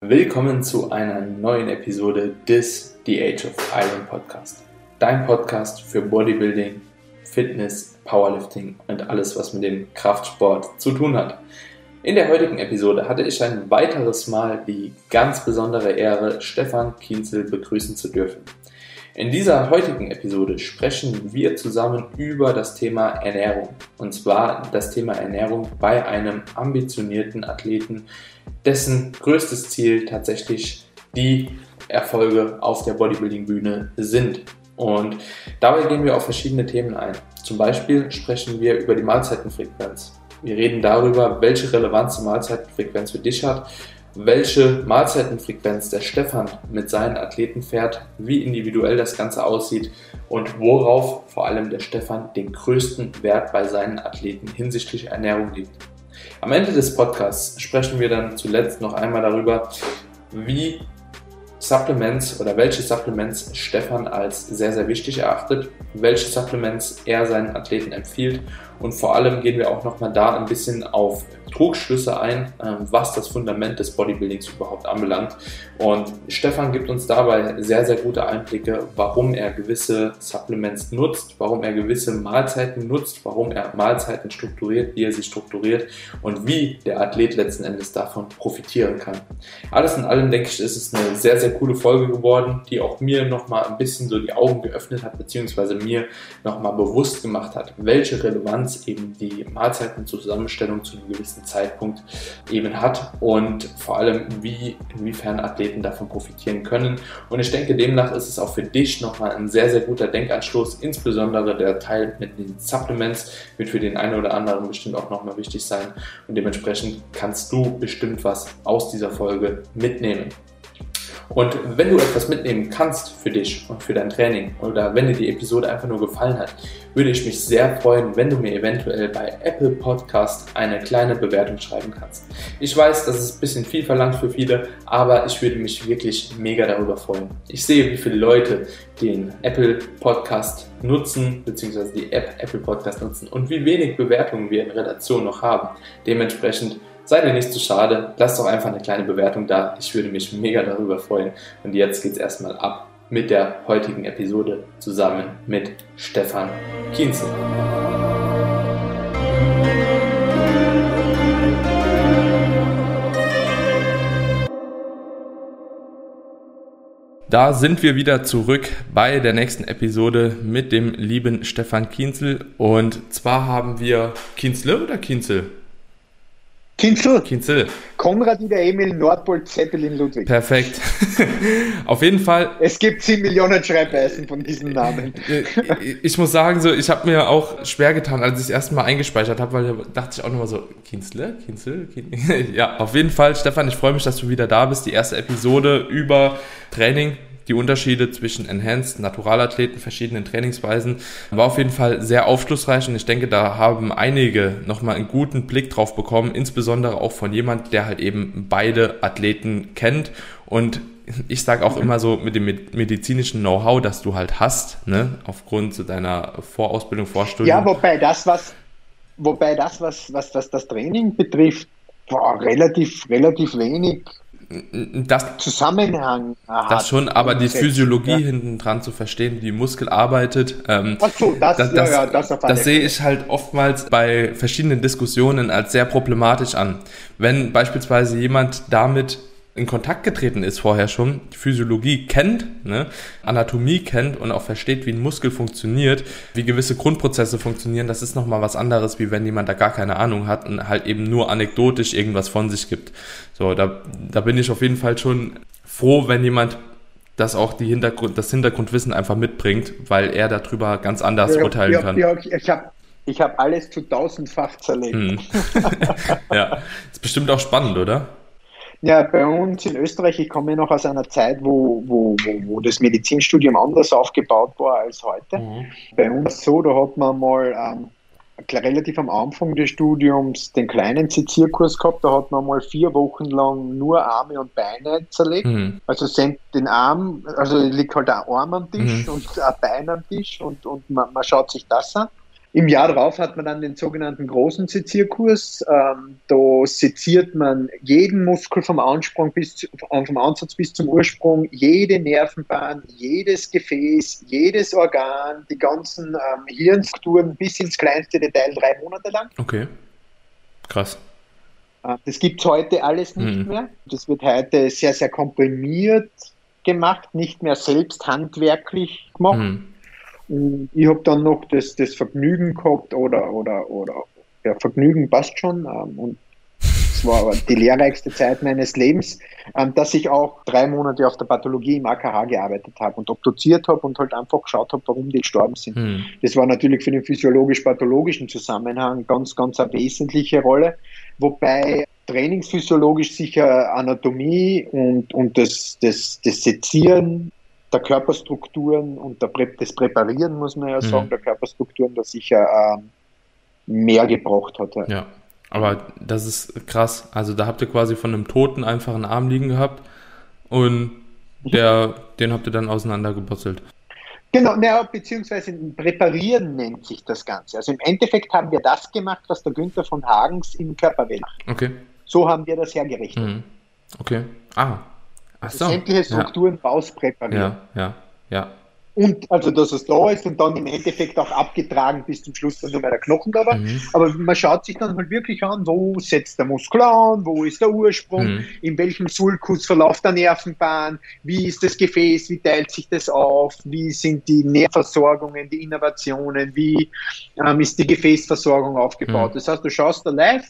Willkommen zu einer neuen Episode des The Age of Iron Podcast. Dein Podcast für Bodybuilding, Fitness, Powerlifting und alles, was mit dem Kraftsport zu tun hat. In der heutigen Episode hatte ich ein weiteres Mal die ganz besondere Ehre, Stefan Kienzel begrüßen zu dürfen. In dieser heutigen Episode sprechen wir zusammen über das Thema Ernährung. Und zwar das Thema Ernährung bei einem ambitionierten Athleten, dessen größtes Ziel tatsächlich die Erfolge auf der Bodybuilding-Bühne sind. Und dabei gehen wir auf verschiedene Themen ein. Zum Beispiel sprechen wir über die Mahlzeitenfrequenz. Wir reden darüber, welche Relevanz die Mahlzeitenfrequenz für dich hat, welche Mahlzeitenfrequenz der Stefan mit seinen Athleten fährt, wie individuell das Ganze aussieht und worauf vor allem der Stefan den größten Wert bei seinen Athleten hinsichtlich Ernährung legt. Am Ende des Podcasts sprechen wir dann zuletzt noch einmal darüber, wie Supplements oder welche Supplements Stefan als sehr, sehr wichtig erachtet, welche Supplements er seinen Athleten empfiehlt und vor allem gehen wir auch nochmal da ein bisschen auf Trugschlüsse ein, ähm, was das Fundament des Bodybuildings überhaupt anbelangt. Und Stefan gibt uns dabei sehr, sehr gute Einblicke, warum er gewisse Supplements nutzt, warum er gewisse Mahlzeiten nutzt, warum er Mahlzeiten strukturiert, wie er sie strukturiert und wie der Athlet letzten Endes davon profitieren kann. Alles in allem denke ich, ist es eine sehr, sehr coole Folge geworden, die auch mir nochmal ein bisschen so die Augen geöffnet hat, beziehungsweise mir nochmal bewusst gemacht hat, welche Relevanz eben die Mahlzeitenzusammenstellung zu einem gewissen Zeitpunkt eben hat und vor allem, wie, inwiefern Athleten davon profitieren können. Und ich denke, demnach ist es auch für dich nochmal ein sehr, sehr guter Denkanstoß, insbesondere der Teil mit den Supplements wird für den einen oder anderen bestimmt auch nochmal wichtig sein und dementsprechend kannst du bestimmt was aus dieser Folge mitnehmen. Und wenn du etwas mitnehmen kannst für dich und für dein Training oder wenn dir die Episode einfach nur gefallen hat, würde ich mich sehr freuen, wenn du mir eventuell bei Apple Podcast eine kleine Bewertung schreiben kannst. Ich weiß, das ist ein bisschen viel verlangt für viele, aber ich würde mich wirklich mega darüber freuen. Ich sehe, wie viele Leute den Apple Podcast nutzen, beziehungsweise die App Apple Podcast nutzen und wie wenig Bewertungen wir in Relation noch haben. Dementsprechend Seid ihr nicht zu schade, lasst doch einfach eine kleine Bewertung da. Ich würde mich mega darüber freuen. Und jetzt geht's erstmal ab mit der heutigen Episode zusammen mit Stefan Kienzel. Da sind wir wieder zurück bei der nächsten Episode mit dem lieben Stefan Kienzel. Und zwar haben wir Kienzle oder Kienzel? Kinzel. Kinzel. Konrad Ida Emil Nordpol Zeppelin Ludwig. Perfekt. Auf jeden Fall. Es gibt 10 Millionen Schreibweisen von diesen Namen. ich muss sagen, so, ich habe mir auch schwer getan, als ich es erstmal eingespeichert habe, weil da dachte ich auch nochmal so, Kinzle? Kinzel? Kinzel? ja, auf jeden Fall, Stefan, ich freue mich, dass du wieder da bist. Die erste Episode über Training die Unterschiede zwischen Enhanced, Naturalathleten, verschiedenen Trainingsweisen. War auf jeden Fall sehr aufschlussreich und ich denke, da haben einige nochmal einen guten Blick drauf bekommen, insbesondere auch von jemand, der halt eben beide Athleten kennt und ich sage auch immer so mit dem medizinischen Know-how, das du halt hast, ne, aufgrund deiner Vorausbildung, Vorstudium. Ja, wobei das, was, wobei das, was, was, was das Training betrifft, war relativ, relativ wenig das, Zusammenhang hat. Das schon, aber die Physiologie ja. hinten dran zu verstehen, wie die Muskel arbeitet, ähm, Ach so, das, das, das, ja, ja, das, das sehe ich halt oftmals bei verschiedenen Diskussionen als sehr problematisch an. Wenn beispielsweise jemand damit in Kontakt getreten ist vorher schon, Physiologie kennt, ne, Anatomie kennt und auch versteht, wie ein Muskel funktioniert, wie gewisse Grundprozesse funktionieren, das ist nochmal was anderes, wie wenn jemand da gar keine Ahnung hat und halt eben nur anekdotisch irgendwas von sich gibt. So, da, da bin ich auf jeden Fall schon froh, wenn jemand das auch die Hintergrund, das Hintergrundwissen einfach mitbringt, weil er darüber ganz anders ja, urteilen ja, kann. Ja, ich habe ich hab alles zu tausendfach zerlegt. Hm. ja, ist bestimmt auch spannend, oder? Ja, bei uns in Österreich, ich komme noch aus einer Zeit, wo, wo, wo, wo das Medizinstudium anders aufgebaut war als heute. Mhm. Bei uns so, da hat man mal ähm, relativ am Anfang des Studiums den kleinen Zizierkurs gehabt, da hat man mal vier Wochen lang nur Arme und Beine zerlegt. Mhm. Also den Arm, also liegt halt ein Arm am Tisch mhm. und ein Bein am Tisch und, und man, man schaut sich das an. Im Jahr darauf hat man dann den sogenannten großen Sezierkurs. Ähm, da seziert man jeden Muskel vom Ansprung bis äh, vom Ansatz bis zum Ursprung, jede Nervenbahn, jedes Gefäß, jedes Organ, die ganzen ähm, Hirnstrukturen bis ins kleinste Detail drei Monate lang. Okay. Krass. Äh, das gibt es heute alles nicht mhm. mehr. Das wird heute sehr, sehr komprimiert gemacht, nicht mehr selbst handwerklich gemacht. Mhm. Ich habe dann noch das, das Vergnügen gehabt oder, oder, oder ja, Vergnügen passt schon. Ähm, und es war die lehrreichste Zeit meines Lebens, ähm, dass ich auch drei Monate auf der Pathologie im AKH gearbeitet habe und obduziert habe und halt einfach geschaut habe, warum die gestorben sind. Hm. Das war natürlich für den physiologisch-pathologischen Zusammenhang ganz, ganz eine wesentliche Rolle, wobei trainingsphysiologisch sicher Anatomie und, und das, das, das Sezieren der Körperstrukturen und der Prä das Präparieren, muss man ja sagen, mhm. der Körperstrukturen, das sicher ähm, mehr gebraucht hat. Ja, aber das ist krass. Also da habt ihr quasi von einem Toten einfach einen Arm liegen gehabt und mhm. der, den habt ihr dann auseinandergebutzelt. Genau, naja, beziehungsweise präparieren nennt sich das Ganze. Also im Endeffekt haben wir das gemacht, was der Günther von Hagens im Körperwelt macht. Okay. So haben wir das hergerichtet. Mhm. Okay. Ah, Ach so. Sämtliche Strukturen ja. rauspräparieren. Ja, ja, ja. Und also, dass es da ist und dann im Endeffekt auch abgetragen bis zum Schluss dann nur mehr der Knochen da war. Mhm. Aber man schaut sich dann halt wirklich an, wo setzt der Muskel an, wo ist der Ursprung, mhm. in welchem Sulkus verläuft der Nervenbahn, wie ist das Gefäß, wie teilt sich das auf, wie sind die Nährversorgungen, die Innovationen, wie ähm, ist die Gefäßversorgung aufgebaut. Mhm. Das heißt, du schaust da live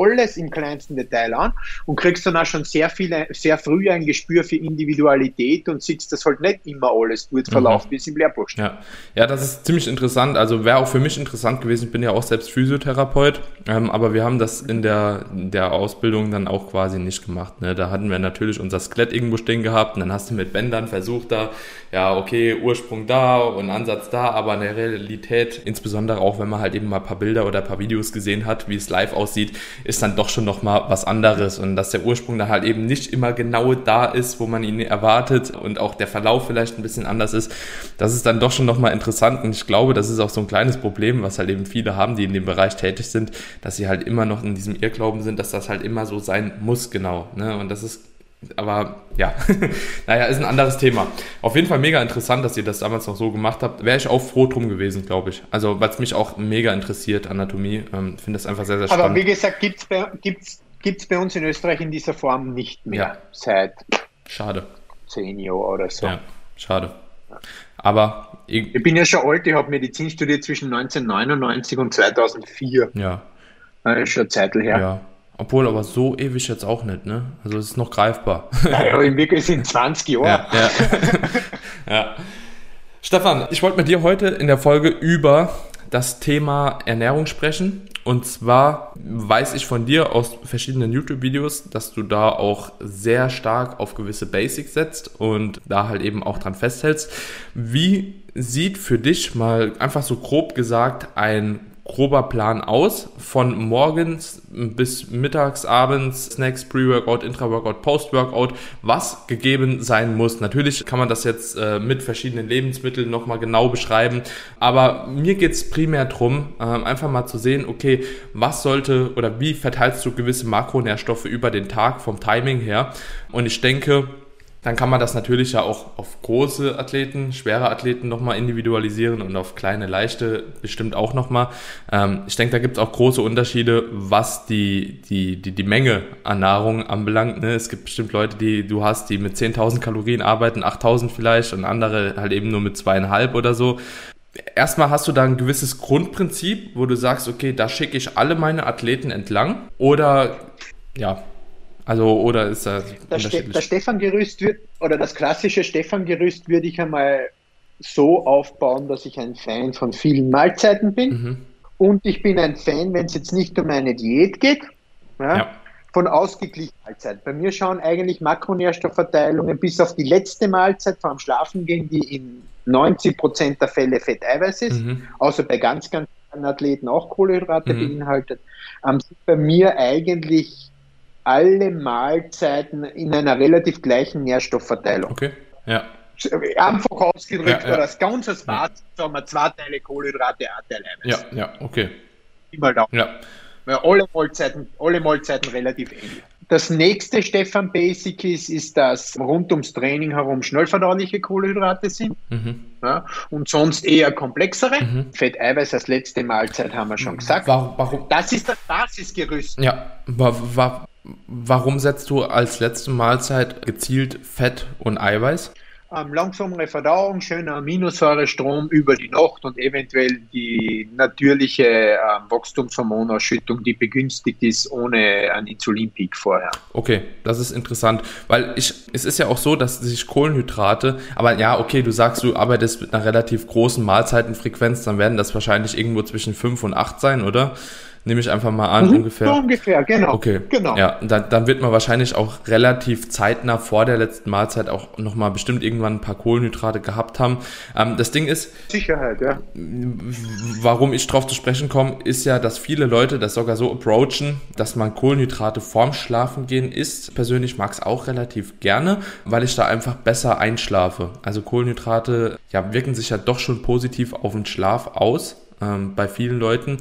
alles im kleinsten Detail an und kriegst dann auch schon sehr viel, sehr früh ein Gespür für Individualität und sitzt das halt nicht immer alles gut verlaufen wie es im Lehrbuch steht. Ja. ja, das ist ziemlich interessant. Also wäre auch für mich interessant gewesen. Ich bin ja auch selbst Physiotherapeut, ähm, aber wir haben das in der, der Ausbildung dann auch quasi nicht gemacht. Ne? Da hatten wir natürlich unser Skelett irgendwo stehen gehabt und dann hast du mit Bändern versucht, da, ja, okay, Ursprung da und Ansatz da, aber in der Realität, insbesondere auch wenn man halt eben mal ein paar Bilder oder ein paar Videos gesehen hat, wie es live aussieht, ist dann doch schon nochmal was anderes und dass der Ursprung dann halt eben nicht immer genau da ist, wo man ihn erwartet und auch der Verlauf vielleicht ein bisschen anders ist das ist dann doch schon nochmal interessant und ich glaube, das ist auch so ein kleines Problem, was halt eben viele haben, die in dem Bereich tätig sind, dass sie halt immer noch in diesem Irrglauben sind, dass das halt immer so sein muss, genau. Ne? Und das ist aber ja, naja, ist ein anderes Thema. Auf jeden Fall mega interessant, dass ihr das damals noch so gemacht habt. Wäre ich auch froh drum gewesen, glaube ich. Also, weil es mich auch mega interessiert, Anatomie. Ähm, Finde das einfach sehr, sehr spannend. Aber wie gesagt, gibt es bei, gibt's, gibt's bei uns in Österreich in dieser Form nicht mehr ja. seit Schade. zehn Jahren oder so. Ja, schade. Aber ich, ich bin ja schon alt, ich habe Medizin studiert zwischen 1999 und 2004. Ja. Das ist schon Zeit her. Ja. Obwohl, aber so ewig jetzt auch nicht, ne? Also es ist noch greifbar. Naja, im Wirklich sind 20 Jahre. Ja, ja. ja. Stefan, ich wollte mit dir heute in der Folge über das Thema Ernährung sprechen. Und zwar weiß ich von dir aus verschiedenen YouTube-Videos, dass du da auch sehr stark auf gewisse Basics setzt und da halt eben auch dran festhältst. Wie sieht für dich mal einfach so grob gesagt ein grober Plan aus, von morgens bis mittags, abends, Snacks, Pre-Workout, Intra-Workout, Post-Workout, was gegeben sein muss. Natürlich kann man das jetzt äh, mit verschiedenen Lebensmitteln nochmal genau beschreiben, aber mir geht's primär drum, äh, einfach mal zu sehen, okay, was sollte oder wie verteilst du gewisse Makronährstoffe über den Tag vom Timing her? Und ich denke, dann kann man das natürlich ja auch auf große Athleten, schwere Athleten nochmal individualisieren und auf kleine, leichte bestimmt auch nochmal. Ähm, ich denke, da gibt es auch große Unterschiede, was die, die, die, die Menge an Nahrung anbelangt. Ne? Es gibt bestimmt Leute, die du hast, die mit 10.000 Kalorien arbeiten, 8.000 vielleicht und andere halt eben nur mit zweieinhalb oder so. Erstmal hast du da ein gewisses Grundprinzip, wo du sagst, okay, da schicke ich alle meine Athleten entlang oder ja, also, oder ist das. Das, Ste das Stefan-Gerüst wird, oder das klassische Stefan-Gerüst würde ich einmal so aufbauen, dass ich ein Fan von vielen Mahlzeiten bin. Mhm. Und ich bin ein Fan, wenn es jetzt nicht um eine Diät geht, ja, ja. von ausgeglichener Mahlzeit. Bei mir schauen eigentlich Makronährstoffverteilungen bis auf die letzte Mahlzeit vor dem Schlafengehen, die in 90 Prozent der Fälle Fetteiweiß ist, mhm. außer bei ganz, ganz kleinen Athleten auch Kohlenhydrate mhm. beinhaltet, ähm, sind bei mir eigentlich alle Mahlzeiten in einer relativ gleichen Nährstoffverteilung. Okay, ja. einfach ausgedrückt, ja, ja. das ganze Bad, sagen wir zwei Teile Kohlenhydrate, ein Teil Eiweiß. Ja, ja, okay. Immer da. Ja. Weil alle Mahlzeiten, alle Mahlzeiten relativ ähnlich. Das nächste Stefan Basic ist, ist, dass rund ums Training herum schnellverdauliche Kohlenhydrate sind mhm. ja, und sonst eher komplexere. Mhm. Fett, Eiweiß als letzte Mahlzeit haben wir schon gesagt. Warum, warum? Das ist das Basisgerüst. Ja, wa, wa, warum setzt du als letzte Mahlzeit gezielt Fett und Eiweiß? ähm, langsamere Verdauung, schöner Aminosäurestrom über die Nacht und eventuell die natürliche ähm, Wachstumshormonausschüttung, die begünstigt ist ohne einen Insulinpeak vorher. Okay, das ist interessant, weil ich, es ist ja auch so, dass sich Kohlenhydrate, aber ja, okay, du sagst, du arbeitest mit einer relativ großen Mahlzeitenfrequenz, dann werden das wahrscheinlich irgendwo zwischen 5 und 8 sein, oder? Nehme ich einfach mal an, mhm, ungefähr. So ungefähr, genau. Okay, genau. Ja, dann, dann wird man wahrscheinlich auch relativ zeitnah vor der letzten Mahlzeit auch nochmal bestimmt irgendwann ein paar Kohlenhydrate gehabt haben. Ähm, das Ding ist. Sicherheit, ja. Warum ich drauf zu sprechen komme, ist ja, dass viele Leute das sogar so approachen, dass man Kohlenhydrate vorm Schlafen gehen isst. Persönlich mag es auch relativ gerne, weil ich da einfach besser einschlafe. Also Kohlenhydrate ja, wirken sich ja doch schon positiv auf den Schlaf aus ähm, bei vielen Leuten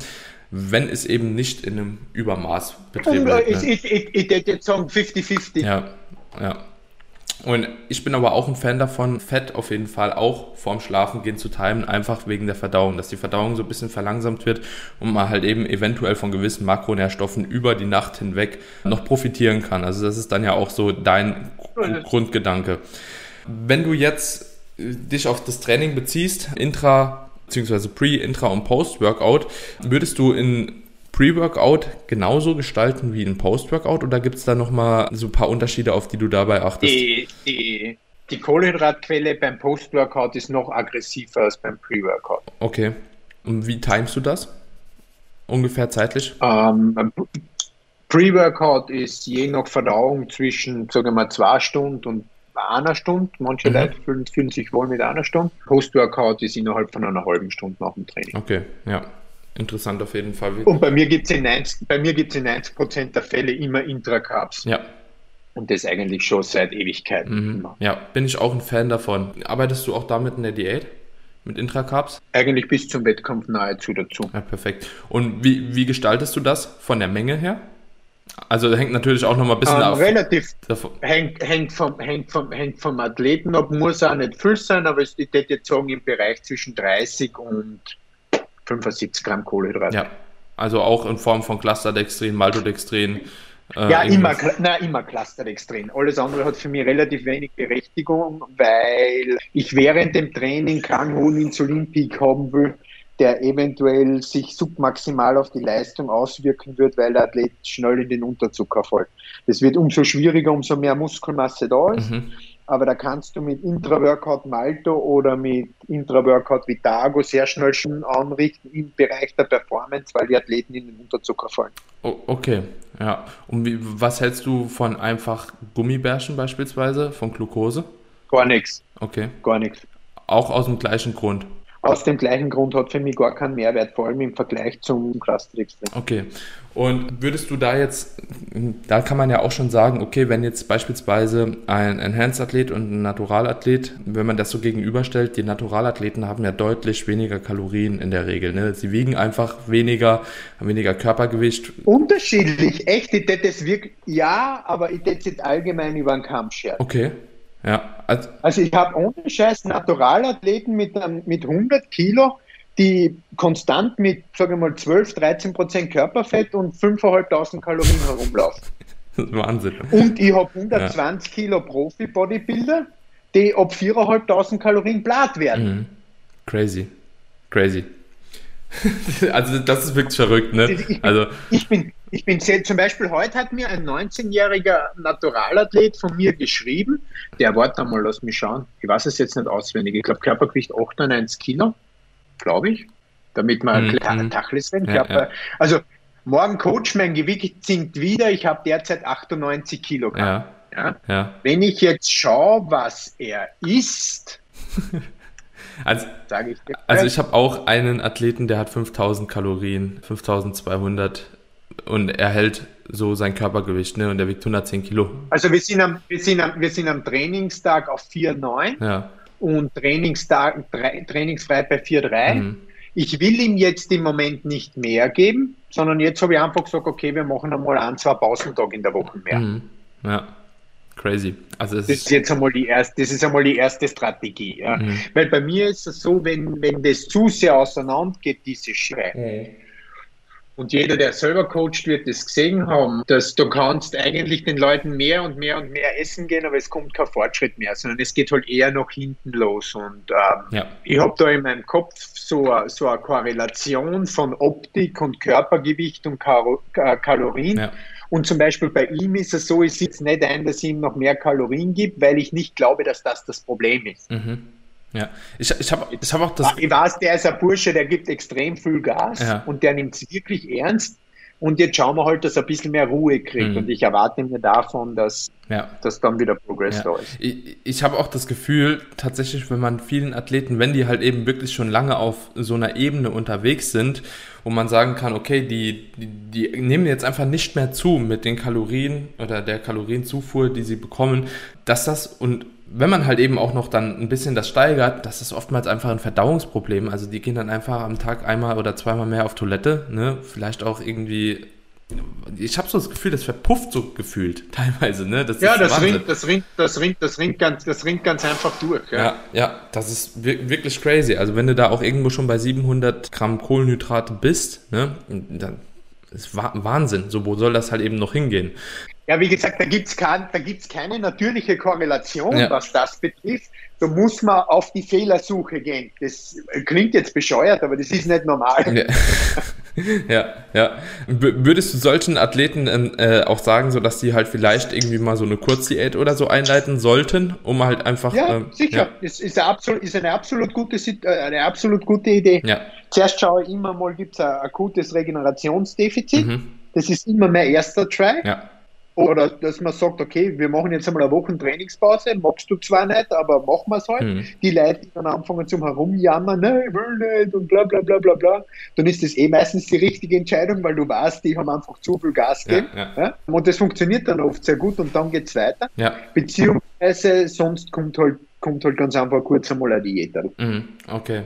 wenn es eben nicht in einem Übermaß betrieben wird. Ne? Ich, ich, ich, ich sagen 50-50. Ja, ja. Und ich bin aber auch ein Fan davon, Fett auf jeden Fall auch vorm Schlafengehen zu timen, einfach wegen der Verdauung, dass die Verdauung so ein bisschen verlangsamt wird und man halt eben eventuell von gewissen Makronährstoffen über die Nacht hinweg noch profitieren kann. Also das ist dann ja auch so dein Grundgedanke. Wenn du jetzt äh, dich auf das Training beziehst, intra beziehungsweise Pre-, Intra- und Post-Workout. Würdest du in Pre-Workout genauso gestalten wie in Post-Workout oder gibt es da nochmal so ein paar Unterschiede, auf die du dabei achtest? Die, die, die Kohlenhydratquelle beim Post-Workout ist noch aggressiver als beim Pre-Workout. Okay. Und wie timest du das? Ungefähr zeitlich? Ähm, Pre-Workout ist je nach Verdauung zwischen, sagen wir mal, zwei Stunden und einer Stunde. Manche mhm. Leute fühlen, fühlen, sich wohl mit einer Stunde. Post-Workout ist innerhalb von einer halben Stunde nach dem Training. Okay, ja. Interessant auf jeden Fall. Und bei mir gibt es in 90, bei mir gibt's in 90 Prozent der Fälle immer Intracarbs. Ja. Und das eigentlich schon seit Ewigkeiten. Mhm. Ja, bin ich auch ein Fan davon. Arbeitest du auch damit in der Diät? Mit Intracarbs? Eigentlich bis zum Wettkampf nahezu dazu. Ja, perfekt. Und wie, wie gestaltest du das von der Menge her? Also hängt natürlich auch nochmal ein bisschen ähm, auf. Relativ. Hängt, hängt, vom, hängt, vom, hängt vom Athleten ab, muss auch nicht viel sein, aber ich würde jetzt sagen, im Bereich zwischen 30 und 75 Gramm Kohlenhydrate. Ja, also auch in Form von Clusterdextrin, Maltodextrin. Äh, ja, immer, na, immer Clusterdextrin. Alles andere hat für mich relativ wenig Berechtigung, weil ich während dem Training keinen hohen Insulinpeak haben will der eventuell sich submaximal auf die Leistung auswirken wird, weil der Athlet schnell in den Unterzucker fällt. Das wird umso schwieriger, umso mehr Muskelmasse da ist. Mhm. Aber da kannst du mit Intra-Workout Malto oder mit Intra-Workout Vitago sehr schnell schon anrichten im Bereich der Performance, weil die Athleten in den Unterzucker fallen. Oh, okay, ja. Und wie, was hältst du von einfach Gummibärchen beispielsweise, von Glucose? Gar nichts. Okay. Gar nichts. Auch aus dem gleichen Grund aus dem gleichen Grund hat für mich gar keinen Mehrwert, vor allem im Vergleich zum Cluster Extreme. Okay. Und würdest du da jetzt, da kann man ja auch schon sagen, okay, wenn jetzt beispielsweise ein Enhanced-Athlet und ein Naturalathlet, wenn man das so gegenüberstellt, die Naturalathleten haben ja deutlich weniger Kalorien in der Regel. Ne? Sie wiegen einfach weniger, haben weniger Körpergewicht. Unterschiedlich, echt, ich das wirklich, ja, aber ich hätte jetzt allgemein über den Kampf scheren. Okay. Ja, also, also ich habe ohne Scheiß Naturalathleten mit, mit 100 Kilo, die konstant mit, sage ich mal, 12, 13 Prozent Körperfett und 5.500 Kalorien herumlaufen. Wahnsinn. Und ich habe 120 ja. Kilo Profi-Bodybuilder, die ab 4.500 Kalorien blatt werden. Mhm. Crazy. Crazy. also das ist wirklich verrückt, ne? Ich also ich bin, ich bin sehr, zum Beispiel heute hat mir ein 19-jähriger Naturalathlet von mir geschrieben, der warte mal, lass mich schauen, ich weiß es jetzt nicht auswendig, ich glaube Körpergewicht 98 Kilo, glaube ich, damit man mhm. kleine Tachlis sind. Ja, ja. Also morgen Coach, mein Gewicht sinkt wieder, ich habe derzeit 98 Kilo. Ja. Ja? Wenn ich jetzt schaue, was er isst, Also, ich, also ich habe auch einen Athleten, der hat 5000 Kalorien, 5200 und er hält so sein Körpergewicht, ne? Und der wiegt 110 Kilo. Also wir sind am, wir sind am, wir sind am Trainingstag auf 4,9. Ja. und Trainingstag, trainingsfrei bei 4-3. Mhm. Ich will ihm jetzt im Moment nicht mehr geben, sondern jetzt habe ich einfach gesagt, okay, wir machen einmal ein, zwei Pausentage in der Woche mehr. Mhm. Ja. Crazy. Also das, das ist jetzt einmal die erste, das ist einmal die erste Strategie. Ja. Mhm. Weil bei mir ist es so, wenn, wenn das zu sehr auseinander geht, diese Schrei. Und jeder, der selber coacht, wird das gesehen haben, dass du kannst eigentlich den Leuten mehr und mehr und mehr essen gehen, aber es kommt kein Fortschritt mehr, sondern es geht halt eher nach hinten los. Und ähm, ja. ich habe da in meinem Kopf so, so eine Korrelation von Optik und Körpergewicht und Karo Kalorien. Ja. Und zum Beispiel bei ihm ist es so, ich sitze nicht ein, dass es ihm noch mehr Kalorien gibt, weil ich nicht glaube, dass das das Problem ist. Mhm. Ja, ich, ich habe ich hab auch das. Ich weiß, der ist ein Bursche, der gibt extrem viel Gas ja. und der nimmt es wirklich ernst. Und jetzt schauen wir halt, dass er ein bisschen mehr Ruhe kriegt. Mhm. Und ich erwarte mir davon, dass, ja. dass dann wieder Progress ja. da ist. Ich, ich habe auch das Gefühl, tatsächlich, wenn man vielen Athleten, wenn die halt eben wirklich schon lange auf so einer Ebene unterwegs sind, wo man sagen kann, okay, die, die, die nehmen jetzt einfach nicht mehr zu mit den Kalorien oder der Kalorienzufuhr, die sie bekommen, dass das und wenn man halt eben auch noch dann ein bisschen das steigert, das ist oftmals einfach ein Verdauungsproblem. Also die gehen dann einfach am Tag einmal oder zweimal mehr auf Toilette, ne? Vielleicht auch irgendwie. Ich habe so das Gefühl, das verpufft so gefühlt teilweise, ne? Das ja, das ringt, das ringt, das ringt, das ringt ganz, das ringt ganz einfach durch. Ja, ja, ja das ist wirklich crazy. Also wenn du da auch irgendwo schon bei 700 Gramm Kohlenhydrate bist, ne? Dann ist Wahnsinn. So, wo soll das halt eben noch hingehen? Ja, wie gesagt, da gibt es kein, keine natürliche Korrelation, ja. was das betrifft. Da muss man auf die Fehlersuche gehen. Das klingt jetzt bescheuert, aber das ist nicht normal. Ja, ja. ja. Würdest du solchen Athleten äh, auch sagen, so dass die halt vielleicht irgendwie mal so eine Kurzdiät oder so einleiten sollten, um halt einfach. Ja, äh, sicher. Ja. Das ist, eine absolut, ist eine absolut gute, äh, eine absolut gute Idee. Ja. Zuerst schaue ich immer mal, gibt es ein akutes Regenerationsdefizit. Mhm. Das ist immer mein erster Try. Ja. Oder dass man sagt, okay, wir machen jetzt einmal eine Woche Trainingspause, magst du zwar nicht, aber machen wir es halt. Mhm. Die Leute, die dann anfangen zum Herumjammern, nein, ich will nicht und bla bla bla bla bla, dann ist das eh meistens die richtige Entscheidung, weil du weißt, die haben einfach zu viel Gas gegeben. Ja, ja. Ja? Und das funktioniert dann oft sehr gut und dann geht es weiter. Beziehungsweise sonst kommt halt, kommt halt ganz einfach kurz einmal eine Diät. Mhm. Okay.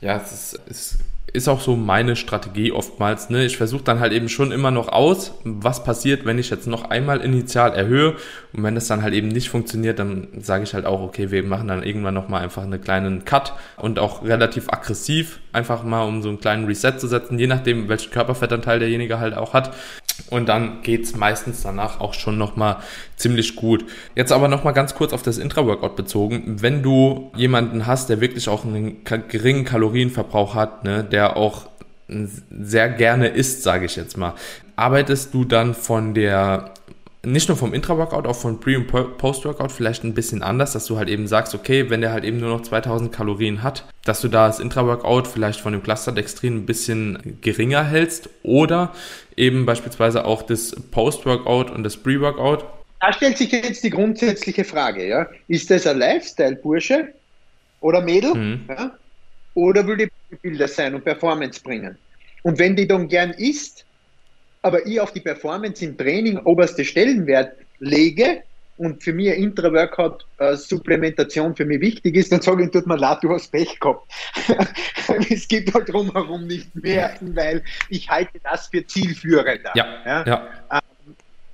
Ja, es ist, ist auch so meine Strategie oftmals. Ne? Ich versuche dann halt eben schon immer noch aus, was passiert, wenn ich jetzt noch einmal initial erhöhe und wenn das dann halt eben nicht funktioniert, dann sage ich halt auch, okay, wir machen dann irgendwann nochmal einfach einen kleinen Cut und auch relativ aggressiv, einfach mal um so einen kleinen Reset zu setzen, je nachdem, welchen Körperfettanteil derjenige halt auch hat. Und dann geht's meistens danach auch schon nochmal ziemlich gut. Jetzt aber nochmal ganz kurz auf das Intra-Workout bezogen. Wenn du jemanden hast, der wirklich auch einen geringen Kalorienverbrauch hat, ne, der auch sehr gerne isst, sage ich jetzt mal, arbeitest du dann von der nicht nur vom Intra-Workout, auch von Pre- und Post-Workout vielleicht ein bisschen anders, dass du halt eben sagst, okay, wenn der halt eben nur noch 2000 Kalorien hat, dass du da das Intra-Workout vielleicht von dem Cluster-Dextrin ein bisschen geringer hältst oder eben beispielsweise auch das Post-Workout und das Pre-Workout. Da stellt sich jetzt die grundsätzliche Frage, ja. Ist das ein Lifestyle-Bursche oder Mädel? Mhm. Ja? Oder will die Bilder sein und Performance bringen? Und wenn die dann gern isst, aber ich auf die Performance im Training oberste Stellenwert lege und für mich eine Intra-Workout-Supplementation für mich wichtig ist, dann sage ich, tut mir leid, du hast Pech gehabt. es gibt halt drumherum nicht mehr, weil ich halte das für zielführender. Ja, ja. ja.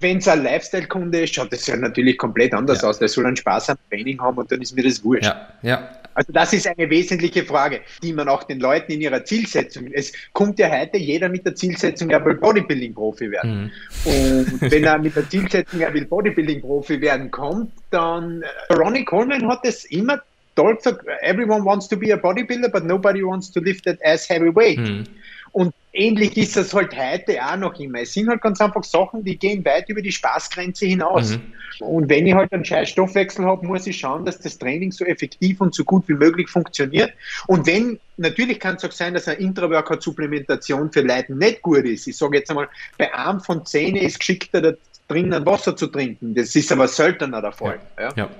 Wenn es ein Lifestyle-Kunde ist, schaut das ja natürlich komplett anders ja. aus. Der soll einen Spaß am Training haben und dann ist mir das wurscht. Ja, ja. Also das ist eine wesentliche Frage, die man auch den Leuten in ihrer Zielsetzung, es kommt ja heute jeder mit der Zielsetzung, er will Bodybuilding-Profi werden. Mhm. Und wenn er mit der Zielsetzung, er will Bodybuilding-Profi werden, kommt, dann, Ronnie Coleman hat es immer toll gesagt, everyone wants to be a bodybuilder, but nobody wants to lift that as heavy weight. Mhm. Und ähnlich ist es halt heute auch noch immer. Es sind halt ganz einfach Sachen, die gehen weit über die Spaßgrenze hinaus. Mhm. Und wenn ich halt einen scheiß Stoffwechsel habe, muss ich schauen, dass das Training so effektiv und so gut wie möglich funktioniert. Und wenn, natürlich kann es auch sein, dass eine Intra-Workout-Supplementation für Leute nicht gut ist. Ich sage jetzt einmal, bei einem von zehn ist geschickter, da drinnen Wasser zu trinken. Das ist aber seltener der Fall. Ja. ja.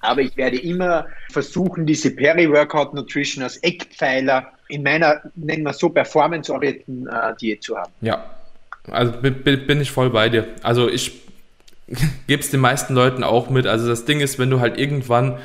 Aber ich werde immer versuchen, diese Peri-Workout Nutrition als Eckpfeiler in meiner, nennen wir so, performanceorientierten äh, Diät zu haben. Ja, also bin ich voll bei dir. Also ich gebe es den meisten Leuten auch mit. Also das Ding ist, wenn du halt irgendwann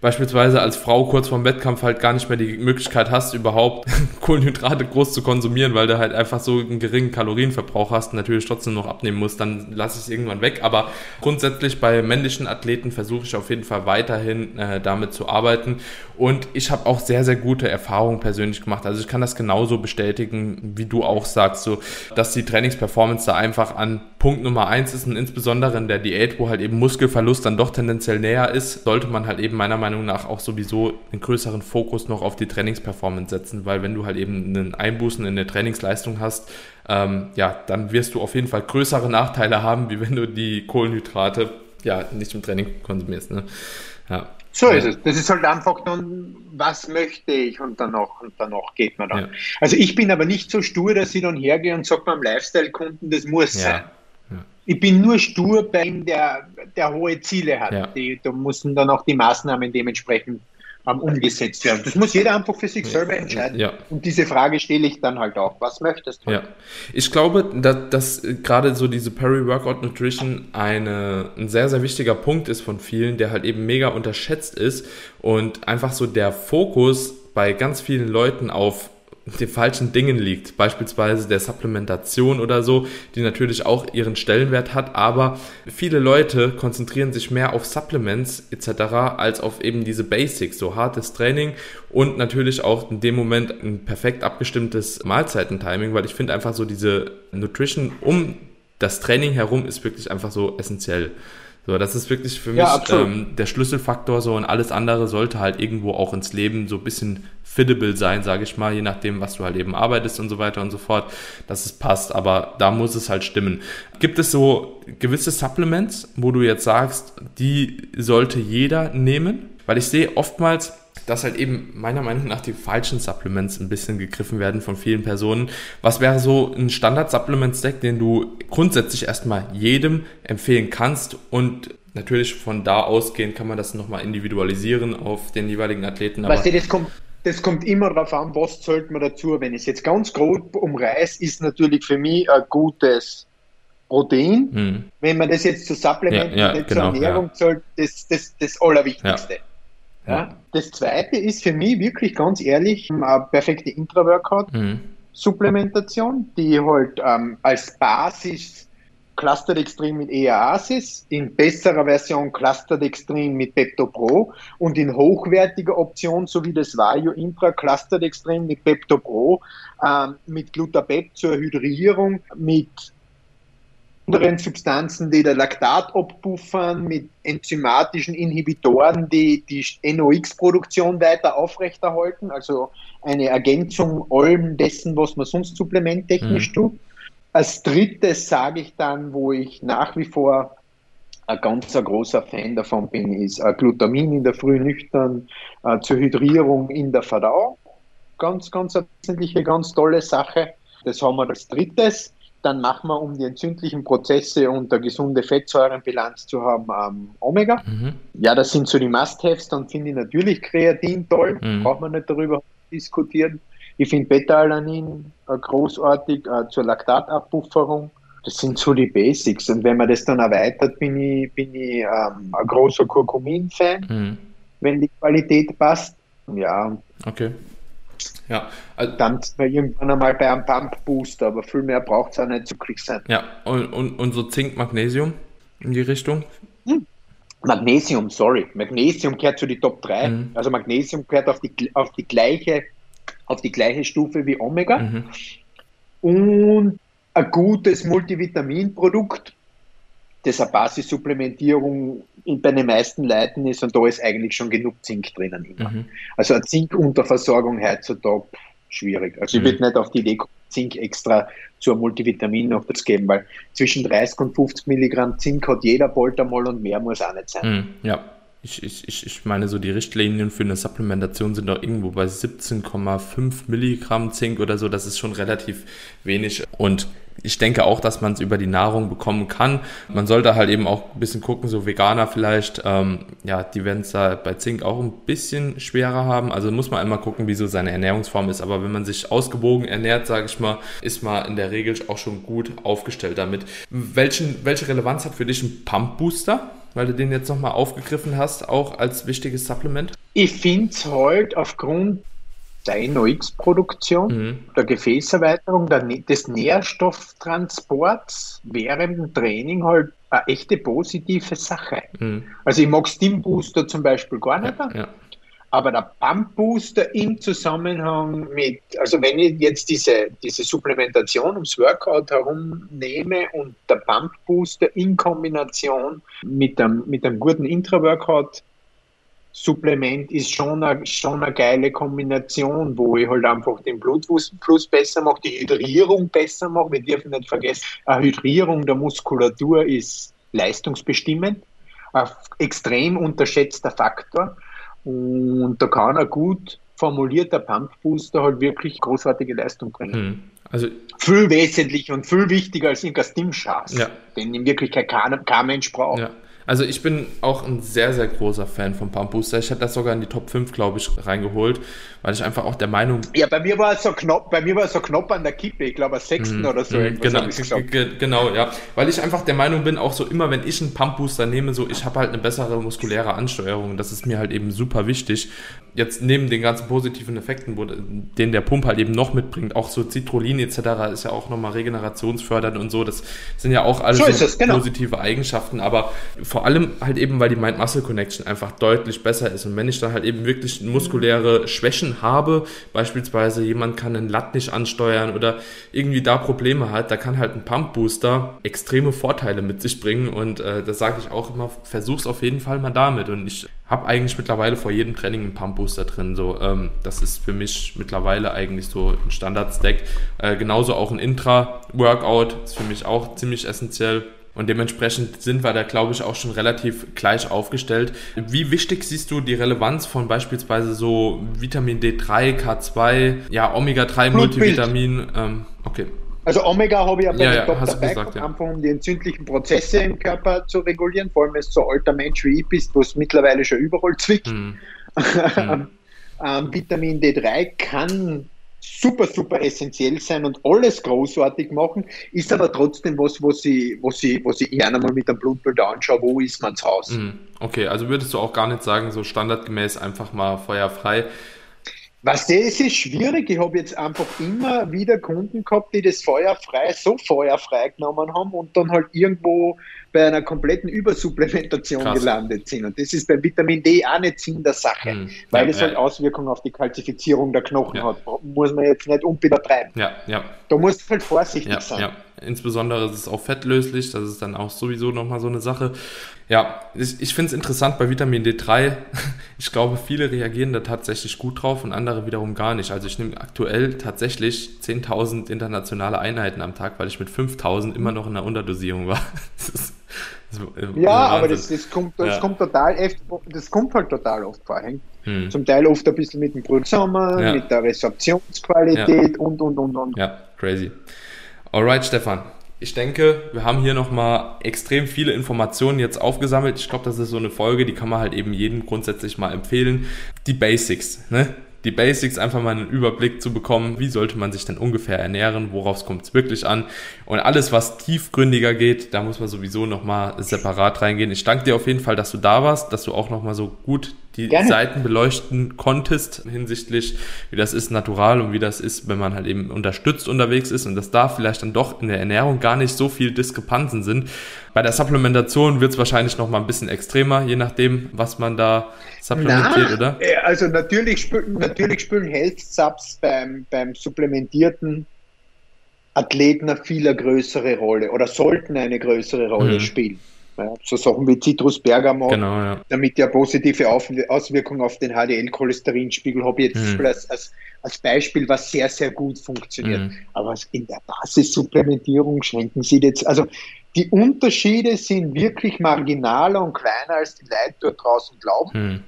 beispielsweise als Frau kurz vorm Wettkampf halt gar nicht mehr die Möglichkeit hast, überhaupt Kohlenhydrate groß zu konsumieren, weil du halt einfach so einen geringen Kalorienverbrauch hast und natürlich trotzdem noch abnehmen musst, dann lasse ich es irgendwann weg. Aber grundsätzlich bei männlichen Athleten versuche ich auf jeden Fall weiterhin äh, damit zu arbeiten. Und ich habe auch sehr, sehr gute Erfahrungen persönlich gemacht. Also ich kann das genauso bestätigen, wie du auch sagst, so, dass die Trainingsperformance da einfach an Punkt Nummer eins ist und insbesondere in der Diät, wo halt eben Muskelverlust dann doch tendenziell näher ist, sollte man halt eben meiner Meinung nach auch sowieso einen größeren Fokus noch auf die Trainingsperformance setzen, weil wenn du halt eben einen Einbußen in der Trainingsleistung hast, ähm, ja, dann wirst du auf jeden Fall größere Nachteile haben, wie wenn du die Kohlenhydrate ja nicht im Training konsumierst. Ne? Ja. So ist es. Das ist halt einfach dann, was möchte ich und danach und danach geht man dann. Ja. Also ich bin aber nicht so stur, dass ich dann hergehe und sage meinem Lifestyle-Kunden, das muss ja. sein. Ich bin nur stur bei ihm, der, der hohe Ziele hat. Ja. Die, da müssen dann auch die Maßnahmen dementsprechend ähm, umgesetzt werden. Das muss jeder einfach für sich selber entscheiden. Ja. Und diese Frage stelle ich dann halt auch. Was möchtest du? Ja. Ich glaube, dass, dass gerade so diese Peri-Workout Nutrition eine, ein sehr, sehr wichtiger Punkt ist von vielen, der halt eben mega unterschätzt ist und einfach so der Fokus bei ganz vielen Leuten auf den falschen Dingen liegt, beispielsweise der Supplementation oder so, die natürlich auch ihren Stellenwert hat, aber viele Leute konzentrieren sich mehr auf Supplements etc. als auf eben diese Basics, so hartes Training und natürlich auch in dem Moment ein perfekt abgestimmtes Mahlzeitentiming, weil ich finde einfach so diese Nutrition um das Training herum ist wirklich einfach so essentiell. So, das ist wirklich für mich ja, ähm, der Schlüsselfaktor so und alles andere sollte halt irgendwo auch ins Leben so ein bisschen fittable sein, sage ich mal, je nachdem, was du halt eben arbeitest und so weiter und so fort, dass es passt, aber da muss es halt stimmen. Gibt es so gewisse Supplements, wo du jetzt sagst, die sollte jeder nehmen? Weil ich sehe oftmals, dass halt eben meiner Meinung nach die falschen Supplements ein bisschen gegriffen werden von vielen Personen. Was wäre so ein Standard-Supplement-Stack, den du grundsätzlich erstmal jedem empfehlen kannst und natürlich von da ausgehend kann man das nochmal individualisieren auf den jeweiligen Athleten. Aber weißt du, das kommt, das kommt immer darauf an, was zählt man dazu. Wenn ich es jetzt ganz grob umreiß, ist natürlich für mich ein gutes Protein. Hm. Wenn man das jetzt zu Supplementen, ja, ja, genau, zur Ernährung ja. zählt, das, das, das Allerwichtigste. Ja. Ja. Das zweite ist für mich wirklich ganz ehrlich eine perfekte Intra-Workout-Supplementation, mhm. die halt ähm, als Basis Clustered Extreme mit EASIS, in besserer Version Clustered Extreme mit Pepto Pro und in hochwertiger Option, so wie das Vario Intra Clustered Extreme mit Pepto Pro, ähm, mit Glutabet zur Hydrierung, mit anderen Substanzen, die der Laktat abpuffern, mit enzymatischen Inhibitoren, die die NOx-Produktion weiter aufrechterhalten, also eine Ergänzung allem dessen, was man sonst supplementtechnisch mhm. tut. Als drittes sage ich dann, wo ich nach wie vor ein ganz großer Fan davon bin, ist äh, Glutamin in der Früh nüchtern äh, zur Hydrierung in der Verdauung. Ganz, ganz eine wesentliche, ganz tolle Sache. Das haben wir als drittes dann machen wir, um die entzündlichen Prozesse und eine gesunde Fettsäurenbilanz zu haben, ähm, Omega. Mhm. Ja, das sind so die Must-Haves. Dann finde ich natürlich Kreatin toll, mhm. braucht man nicht darüber diskutieren. Ich finde Beta-Alanin äh, großartig äh, zur Laktatabpufferung. Das sind so die Basics. Und wenn man das dann erweitert, bin ich, bin ich ähm, ein großer Kurkumin-Fan, mhm. wenn die Qualität passt. Ja. Okay. Ja. Also, dann sind wir irgendwann einmal bei einem Pump-Booster, aber viel mehr braucht es auch nicht zu krieg sein. Ja, und, und, und so Zink, Magnesium in die Richtung? Hm. Magnesium, sorry. Magnesium gehört zu die Top 3. Mhm. Also Magnesium gehört auf die, auf die gleiche auf die gleiche Stufe wie Omega. Mhm. Und ein gutes Multivitaminprodukt, das eine Basissupplementierung bei den meisten Leuten ist und da ist eigentlich schon genug Zink drinnen immer. Mhm. Also eine Zinkunterversorgung heutzutage schwierig. Also mhm. ich würde nicht auf die Idee kommen, Zink extra zur Multivitamin noch zu geben, weil zwischen 30 und 50 Milligramm Zink hat jeder bald einmal und mehr muss auch nicht sein. Mhm. Ja. Ich, ich, ich meine, so die Richtlinien für eine Supplementation sind doch irgendwo bei 17,5 Milligramm Zink oder so. Das ist schon relativ wenig. Und ich denke auch, dass man es über die Nahrung bekommen kann. Man sollte halt eben auch ein bisschen gucken, so Veganer vielleicht, ähm, ja, die werden es da bei Zink auch ein bisschen schwerer haben. Also muss man immer gucken, wie so seine Ernährungsform ist. Aber wenn man sich ausgewogen ernährt, sage ich mal, ist man in der Regel auch schon gut aufgestellt damit. Welchen, welche Relevanz hat für dich ein Pump Booster? weil du den jetzt nochmal aufgegriffen hast, auch als wichtiges Supplement? Ich finde es halt aufgrund der NOx-Produktion, mhm. der Gefäßerweiterung, der, des Nährstofftransports während dem Training halt eine echte positive Sache. Mhm. Also ich mag Steam Booster zum Beispiel gar nicht. Ja, ja. Aber der Pump Booster im Zusammenhang mit, also wenn ich jetzt diese, diese Supplementation ums Workout herum nehme und der Pump Booster in Kombination mit einem, mit einem guten Intra-Workout Supplement ist schon eine, schon eine geile Kombination, wo ich halt einfach den Blutfluss besser mache, die Hydrierung besser mache. Wir dürfen nicht vergessen, eine Hydrierung der Muskulatur ist leistungsbestimmend, ein extrem unterschätzter Faktor. Und da kann ein gut formulierter Pumpbooster halt wirklich großartige Leistung bringen. Hm. Also viel wesentlicher und viel wichtiger als irgendein Stimschas, ja. den in Wirklichkeit kein, kein Mensch braucht. Ja. Also ich bin auch ein sehr, sehr großer Fan von Pump Booster. Ich hätte das sogar in die Top 5, glaube ich, reingeholt, weil ich einfach auch der Meinung Ja, bei mir war es so knapp, bei mir war es so knapp an der Kippe, ich glaube, sechsten mm, oder so. Genau, genau, ja. Weil ich einfach der Meinung bin, auch so immer, wenn ich einen Pump Booster nehme, so ich habe halt eine bessere muskuläre Ansteuerung. Das ist mir halt eben super wichtig. Jetzt neben den ganzen positiven Effekten, wo, den der Pump halt eben noch mitbringt, auch so Citrullin etc. ist ja auch nochmal regenerationsfördernd und so. Das sind ja auch alles so es, genau. positive Eigenschaften, aber vor allem halt eben, weil die Mind-Muscle-Connection einfach deutlich besser ist. Und wenn ich dann halt eben wirklich muskuläre Schwächen habe, beispielsweise jemand kann einen Lat nicht ansteuern oder irgendwie da Probleme hat, da kann halt ein Pump-Booster extreme Vorteile mit sich bringen. Und äh, das sage ich auch immer, versuch's auf jeden Fall mal damit. Und ich habe eigentlich mittlerweile vor jedem Training einen Pump-Booster drin. So, ähm, das ist für mich mittlerweile eigentlich so ein Standard-Stack. Äh, genauso auch ein Intra-Workout ist für mich auch ziemlich essentiell. Und dementsprechend sind wir da, glaube ich, auch schon relativ gleich aufgestellt. Wie wichtig siehst du die Relevanz von beispielsweise so Vitamin D3, K2, ja, Omega-3 Multivitamin? Ähm, okay. Also Omega habe ich ja bei ja, ja, Top dabei gesagt, ja. einfach um die entzündlichen Prozesse im Körper zu regulieren, vor allem wenn du so alter Mensch wie ich bist, wo es mittlerweile schon überall zwickt. Hm. hm. ähm, Vitamin D3 kann super, super essentiell sein und alles großartig machen, ist aber trotzdem was, was ich, was ich, was ich gerne mal mit einem Blutbild anschaue, wo ist man zu Hause. Mhm. Okay, also würdest du auch gar nicht sagen, so standardgemäß einfach mal feuerfrei. Was das ist schwierig. Ich habe jetzt einfach immer wieder Kunden gehabt, die das feuerfrei, so feuerfrei genommen haben und dann halt irgendwo bei einer kompletten Übersupplementation Krass. gelandet sind. Und das ist beim Vitamin D auch nicht Sinn der Sache, hm. weil ja, es ja. halt Auswirkungen auf die Kalzifizierung der Knochen ja. hat. Muss man jetzt nicht unbetreiben. Ja, ja. Da muss du halt vorsichtig sein. Insbesondere ist es auch fettlöslich, das ist dann auch sowieso nochmal so eine Sache. Ja, ich, ich finde es interessant bei Vitamin D3. Ich glaube, viele reagieren da tatsächlich gut drauf und andere wiederum gar nicht. Also ich nehme aktuell tatsächlich 10.000 internationale Einheiten am Tag, weil ich mit 5.000 immer noch in der Unterdosierung war. Das ist, das ist ja, aber das, das, kommt, das, ja. kommt total das kommt halt total oft vor. Hm. zum Teil oft ein bisschen mit dem zusammen, ja. mit der Resorptionsqualität ja. und, und, und, und. Ja, crazy. Alright, Stefan. Ich denke, wir haben hier nochmal extrem viele Informationen jetzt aufgesammelt. Ich glaube, das ist so eine Folge, die kann man halt eben jedem grundsätzlich mal empfehlen. Die Basics, ne? Die Basics, einfach mal einen Überblick zu bekommen, wie sollte man sich denn ungefähr ernähren, worauf kommt es wirklich an. Und alles, was tiefgründiger geht, da muss man sowieso nochmal separat reingehen. Ich danke dir auf jeden Fall, dass du da warst, dass du auch nochmal so gut die Gerne. Seiten beleuchten konntest hinsichtlich, wie das ist natural und wie das ist, wenn man halt eben unterstützt unterwegs ist und dass da vielleicht dann doch in der Ernährung gar nicht so viel Diskrepanzen sind. Bei der Supplementation wird es wahrscheinlich noch mal ein bisschen extremer, je nachdem, was man da supplementiert, Na, oder? Äh, also natürlich spielen, natürlich spielen Health Subs beim, beim supplementierten Athleten eine viel größere Rolle oder sollten eine größere Rolle mhm. spielen. Ja, so Sachen wie Citrus Bergamot, genau, ja. damit ja positive Auswirkungen auf den HDL-Cholesterinspiegel habe ich jetzt mhm. als, als, als, Beispiel, was sehr, sehr gut funktioniert. Mhm. Aber in der Basissupplementierung schränken Sie jetzt, also die Unterschiede sind wirklich marginaler und kleiner, als die Leute dort draußen glauben. Mhm.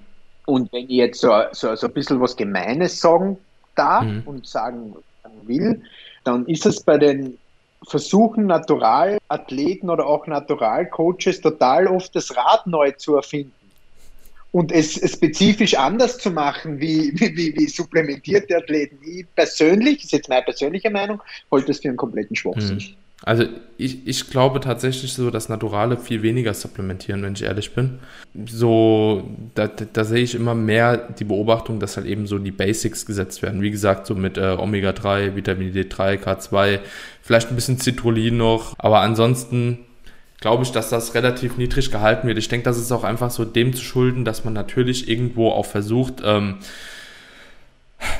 Und wenn ich jetzt so, so, so ein bisschen was Gemeines sagen darf mhm. und sagen will, dann ist es bei den versuchen Naturalathleten oder auch Naturalcoaches total oft das Rad neu zu erfinden und es spezifisch anders zu machen wie, wie, wie supplementierte Athleten. Ich persönlich, ist jetzt meine persönliche Meinung, halte das für einen kompletten Schwachsinn. Hm. Also ich, ich glaube tatsächlich so, dass Naturale viel weniger supplementieren, wenn ich ehrlich bin. So, da, da sehe ich immer mehr die Beobachtung, dass halt eben so die Basics gesetzt werden. Wie gesagt, so mit äh, Omega-3, Vitamin D3, K2, vielleicht ein bisschen Citrullin noch. Aber ansonsten glaube ich, dass das relativ niedrig gehalten wird. Ich denke, das ist auch einfach so dem zu schulden, dass man natürlich irgendwo auch versucht, ähm,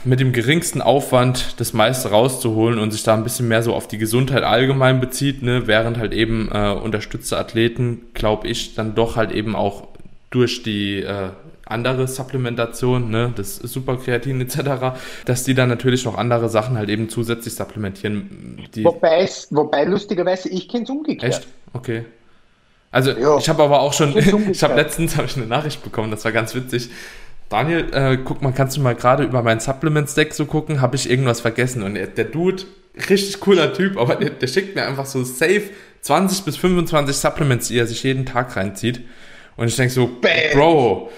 mit dem geringsten Aufwand das meiste rauszuholen und sich da ein bisschen mehr so auf die Gesundheit allgemein bezieht, ne? während halt eben äh, unterstützte Athleten, glaube ich, dann doch halt eben auch durch die äh, andere Supplementation, ne, das Superkreatin etc., dass die dann natürlich noch andere Sachen halt eben zusätzlich supplementieren. wobei, wobei lustigerweise, ich kenne es umgekehrt. Echt? Okay. Also ja, ich habe aber auch schon, ich habe letztens hab ich eine Nachricht bekommen, das war ganz witzig. Daniel, äh, guck mal, kannst du mal gerade über mein Supplements-Deck so gucken? Habe ich irgendwas vergessen? Und der, der Dude, richtig cooler Typ, aber der, der, schickt mir einfach so safe 20 bis 25 Supplements, die er sich jeden Tag reinzieht. Und ich denke so, Bam. Bro,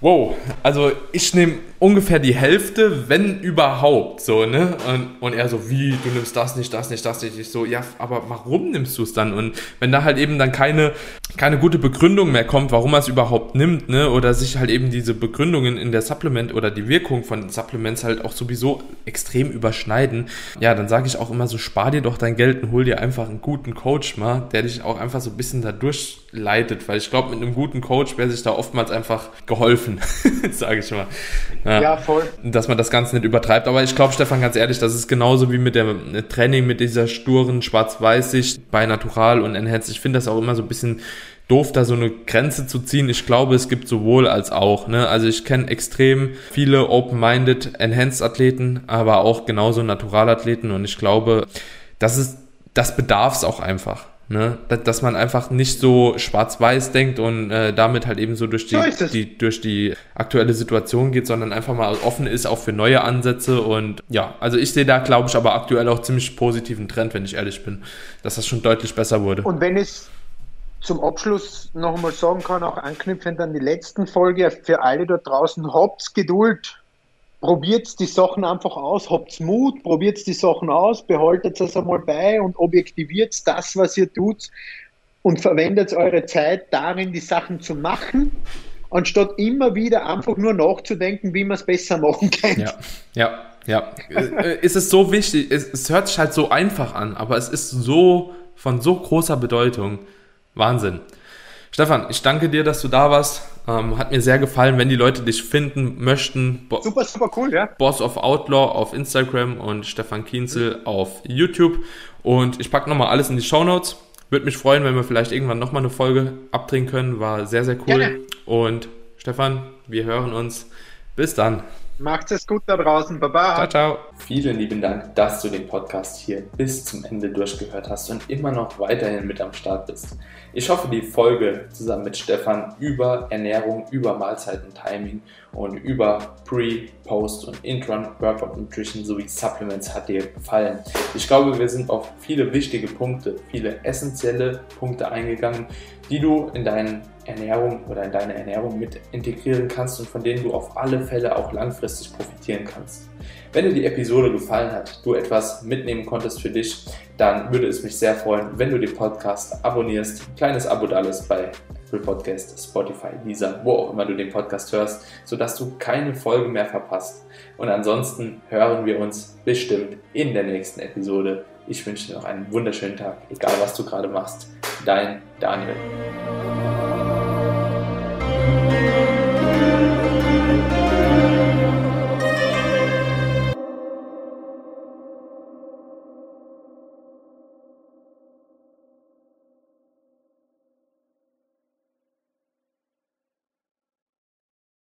wow, also ich nehme ungefähr die Hälfte, wenn überhaupt, so, ne? Und, und er so, wie, du nimmst das nicht, das nicht, das nicht. Ich so, ja, aber warum nimmst du es dann? Und wenn da halt eben dann keine, keine gute Begründung mehr kommt, warum er es überhaupt nimmt, ne? Oder sich halt eben diese Begründungen in der Supplement oder die Wirkung von Supplements halt auch sowieso extrem überschneiden, ja, dann sage ich auch immer so, spar dir doch dein Geld und hol dir einfach einen guten Coach mal, der dich auch einfach so ein bisschen da durchleitet, weil ich glaube, mit einem guten Coach wäre sich da oftmals einfach geholfen, sage ich mal. Ja. Ja, voll. Dass man das Ganze nicht übertreibt. Aber ich glaube, Stefan, ganz ehrlich, das ist genauso wie mit dem Training, mit dieser sturen Schwarz-Weiß-Sicht bei Natural und Enhanced. Ich finde das auch immer so ein bisschen doof, da so eine Grenze zu ziehen. Ich glaube, es gibt sowohl als auch. Ne? Also ich kenne extrem viele Open-Minded Enhanced-Athleten, aber auch genauso Naturalathleten und ich glaube, das ist, das bedarf es auch einfach. Ne? Dass man einfach nicht so schwarz-weiß denkt und äh, damit halt eben so durch die, so die, durch die aktuelle Situation geht, sondern einfach mal offen ist auch für neue Ansätze. Und ja, also ich sehe da, glaube ich, aber aktuell auch ziemlich positiven Trend, wenn ich ehrlich bin, dass das schon deutlich besser wurde. Und wenn es zum Abschluss noch einmal sagen kann, auch anknüpfend an die letzten Folge, für alle da draußen, habt Geduld probiert die Sachen einfach aus, habt Mut, probiert die Sachen aus, behaltet es einmal bei und objektiviert das, was ihr tut und verwendet eure Zeit darin, die Sachen zu machen, anstatt immer wieder einfach nur nachzudenken, wie man es besser machen kann. Ja, ja, ja. Äh, ist es so wichtig, es, es hört sich halt so einfach an, aber es ist so von so großer Bedeutung. Wahnsinn. Stefan, ich danke dir, dass du da warst. Ähm, hat mir sehr gefallen, wenn die Leute dich finden möchten. Bo super, super cool, ja. Boss of Outlaw auf Instagram und Stefan Kienzel mhm. auf YouTube. Und ich packe nochmal alles in die Show Notes. Würde mich freuen, wenn wir vielleicht irgendwann nochmal eine Folge abdrehen können. War sehr, sehr cool. Gerne. Und Stefan, wir hören uns. Bis dann. Macht es gut da draußen. Baba. Ciao, ciao. Vielen lieben Dank, dass du den Podcast hier bis zum Ende durchgehört hast und immer noch weiterhin mit am Start bist. Ich hoffe, die Folge zusammen mit Stefan über Ernährung, über Mahlzeiten-Timing und über Pre-, Post- und Intron Workout Nutrition sowie Supplements hat dir gefallen. Ich glaube, wir sind auf viele wichtige Punkte, viele essentielle Punkte eingegangen, die du in deinen Ernährung oder in deine Ernährung mit integrieren kannst und von denen du auf alle Fälle auch langfristig profitieren kannst. Wenn dir die Episode gefallen hat, du etwas mitnehmen konntest für dich, dann würde es mich sehr freuen, wenn du den Podcast abonnierst. kleines Abo da lässt bei Apple Podcast, Spotify, Deezer, wo auch immer du den Podcast hörst, sodass du keine Folge mehr verpasst. Und ansonsten hören wir uns bestimmt in der nächsten Episode. Ich wünsche dir noch einen wunderschönen Tag, egal was du gerade machst. Dein Daniel.